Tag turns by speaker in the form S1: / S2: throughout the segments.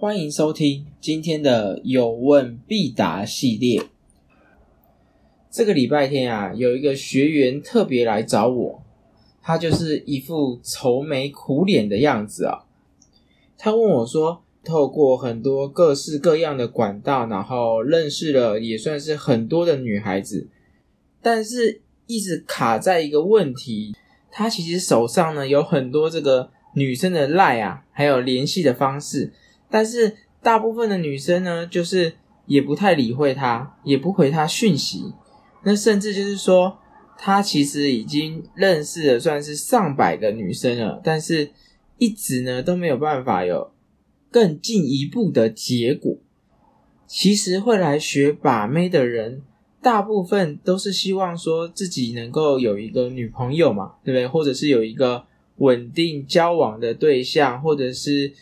S1: 欢迎收听今天的有问必答系列。这个礼拜天啊，有一个学员特别来找我，他就是一副愁眉苦脸的样子啊。他问我说：“透过很多各式各样的管道，然后认识了也算是很多的女孩子，但是一直卡在一个问题，他其实手上呢有很多这个女生的赖啊，还有联系的方式，但是大部分的女生呢，就是也不太理会他，也不回他讯息。”那甚至就是说，他其实已经认识了算是上百个女生了，但是一直呢都没有办法有更进一步的结果。其实会来学把妹的人，大部分都是希望说自己能够有一个女朋友嘛，对不对？或者是有一个稳定交往的对象，或者是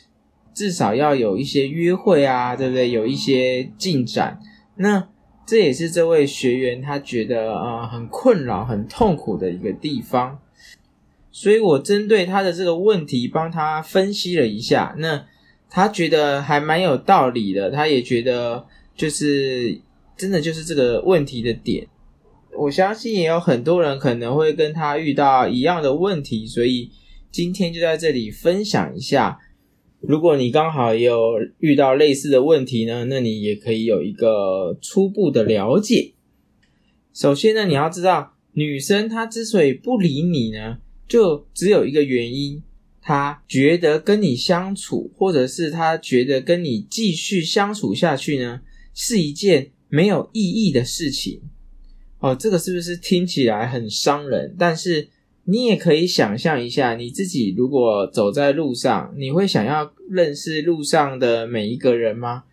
S1: 至少要有一些约会啊，对不对？有一些进展，那。这也是这位学员他觉得呃很困扰、很痛苦的一个地方，所以我针对他的这个问题帮他分析了一下，那他觉得还蛮有道理的，他也觉得就是真的就是这个问题的点，我相信也有很多人可能会跟他遇到一样的问题，所以今天就在这里分享一下。如果你刚好也有遇到类似的问题呢，那你也可以有一个初步的了解。首先呢，你要知道，女生她之所以不理你呢，就只有一个原因，她觉得跟你相处，或者是她觉得跟你继续相处下去呢，是一件没有意义的事情。哦，这个是不是听起来很伤人？但是。你也可以想象一下，你自己如果走在路上，你会想要认识路上的每一个人吗？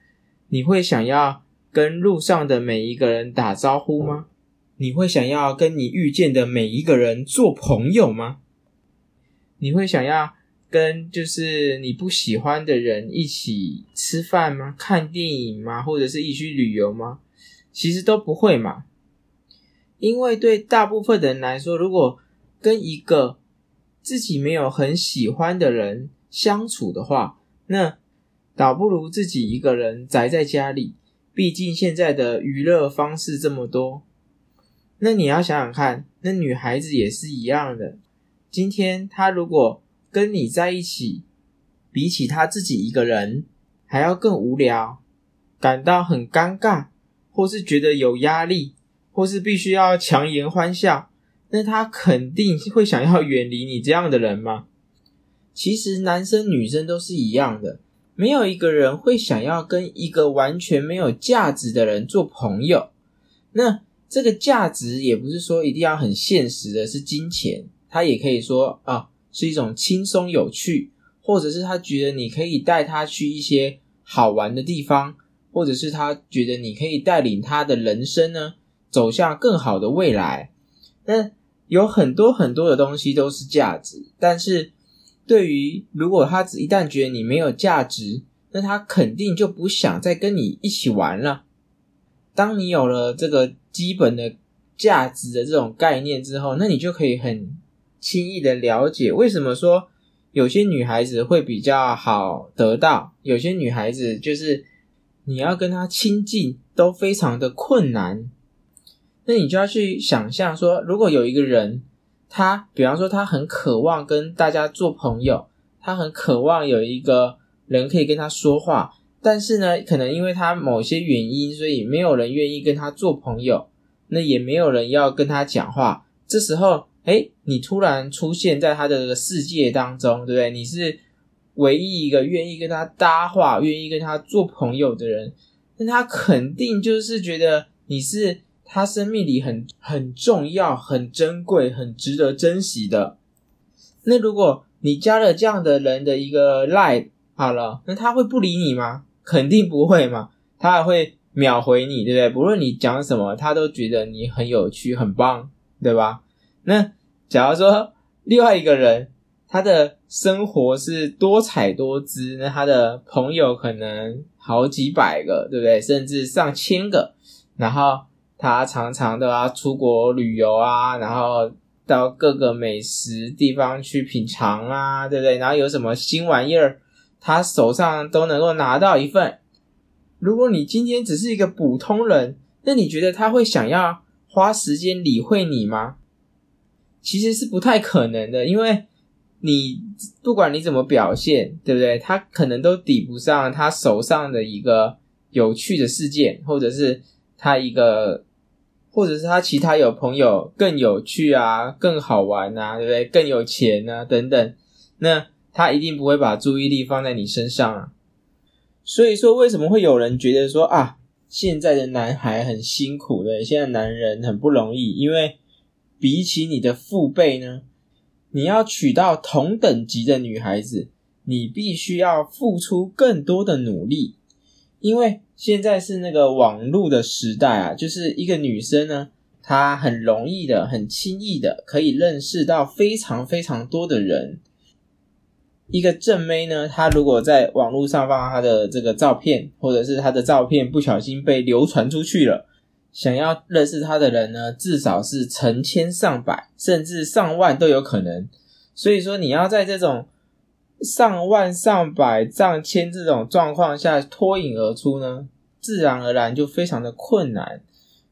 S1: 你会想要跟路上的每一个人打招呼吗？你会想要跟你遇见的每一个人做朋友吗？你会想要跟就是你不喜欢的人一起吃饭吗？看电影吗？或者是一起旅游吗？其实都不会嘛，因为对大部分的人来说，如果跟一个自己没有很喜欢的人相处的话，那倒不如自己一个人宅在家里。毕竟现在的娱乐方式这么多，那你要想想看，那女孩子也是一样的。今天她如果跟你在一起，比起她自己一个人还要更无聊，感到很尴尬，或是觉得有压力，或是必须要强颜欢笑。那他肯定会想要远离你这样的人吗？其实男生女生都是一样的，没有一个人会想要跟一个完全没有价值的人做朋友。那这个价值也不是说一定要很现实的，是金钱，他也可以说啊是一种轻松有趣，或者是他觉得你可以带他去一些好玩的地方，或者是他觉得你可以带领他的人生呢走向更好的未来。那有很多很多的东西都是价值，但是对于如果他只一旦觉得你没有价值，那他肯定就不想再跟你一起玩了。当你有了这个基本的价值的这种概念之后，那你就可以很轻易的了解为什么说有些女孩子会比较好得到，有些女孩子就是你要跟她亲近都非常的困难。那你就要去想象说，如果有一个人，他比方说他很渴望跟大家做朋友，他很渴望有一个人可以跟他说话，但是呢，可能因为他某些原因，所以没有人愿意跟他做朋友，那也没有人要跟他讲话。这时候，哎，你突然出现在他的这个世界当中，对不对？你是唯一一个愿意跟他搭话、愿意跟他做朋友的人，那他肯定就是觉得你是。他生命里很很重要、很珍贵、很值得珍惜的。那如果你加了这样的人的一个 line，好了，那他会不理你吗？肯定不会嘛，他还会秒回你，对不对？不论你讲什么，他都觉得你很有趣、很棒，对吧？那假如说另外一个人，他的生活是多彩多姿，那他的朋友可能好几百个，对不对？甚至上千个，然后。他常常都要出国旅游啊，然后到各个美食地方去品尝啊，对不对？然后有什么新玩意儿，他手上都能够拿到一份。如果你今天只是一个普通人，那你觉得他会想要花时间理会你吗？其实是不太可能的，因为你不管你怎么表现，对不对？他可能都抵不上他手上的一个有趣的事件，或者是他一个，或者是他其他有朋友更有趣啊，更好玩啊，对不对？更有钱啊，等等，那他一定不会把注意力放在你身上啊。所以说，为什么会有人觉得说啊，现在的男孩很辛苦的，现在男人很不容易，因为比起你的父辈呢，你要娶到同等级的女孩子，你必须要付出更多的努力，因为现在是那个网络的时代啊，就是一个女生呢，她很容易的、很轻易的可以认识到非常非常多的人。一个正妹呢，她如果在网络上放她的这个照片，或者是她的照片不小心被流传出去了，想要认识她的人呢，至少是成千上百，甚至上万都有可能。所以说，你要在这种上万、上百、上千这种状况下脱颖而出呢，自然而然就非常的困难。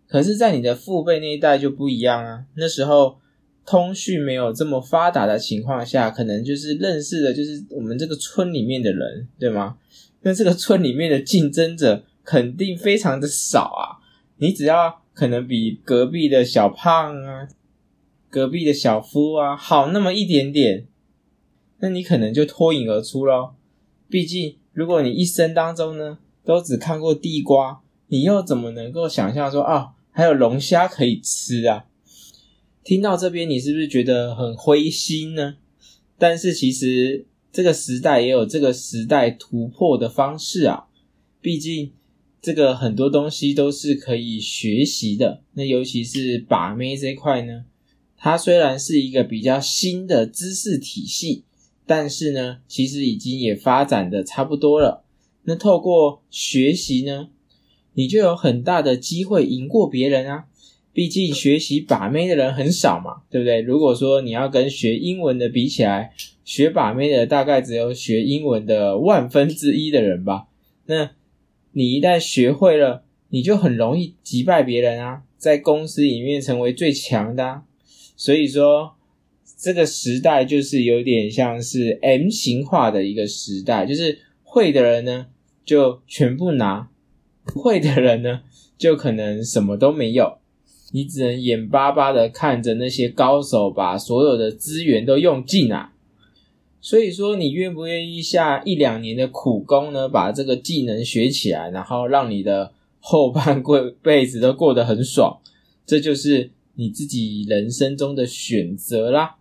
S1: 可是，在你的父辈那一代就不一样啊，那时候。通讯没有这么发达的情况下，可能就是认识的，就是我们这个村里面的人，对吗？那这个村里面的竞争者肯定非常的少啊。你只要可能比隔壁的小胖啊、隔壁的小夫啊好那么一点点，那你可能就脱颖而出咯。毕竟，如果你一生当中呢都只看过地瓜，你又怎么能够想象说啊，还有龙虾可以吃啊？听到这边，你是不是觉得很灰心呢？但是其实这个时代也有这个时代突破的方式啊。毕竟这个很多东西都是可以学习的。那尤其是把妹这块呢，它虽然是一个比较新的知识体系，但是呢，其实已经也发展的差不多了。那透过学习呢，你就有很大的机会赢过别人啊。毕竟学习把妹的人很少嘛，对不对？如果说你要跟学英文的比起来，学把妹的大概只有学英文的万分之一的人吧。那你一旦学会了，你就很容易击败别人啊，在公司里面成为最强的。所以说，这个时代就是有点像是 M 型化的一个时代，就是会的人呢就全部拿，不会的人呢就可能什么都没有。你只能眼巴巴的看着那些高手把所有的资源都用尽啊！所以说，你愿不愿意下一两年的苦功呢？把这个技能学起来，然后让你的后半过 辈子都过得很爽，这就是你自己人生中的选择啦。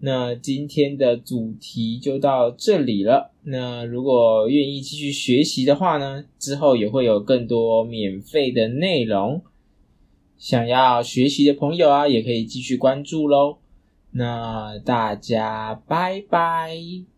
S1: 那今天的主题就到这里了。那如果愿意继续学习的话呢，之后也会有更多免费的内容。想要学习的朋友啊，也可以继续关注喽。那大家拜拜。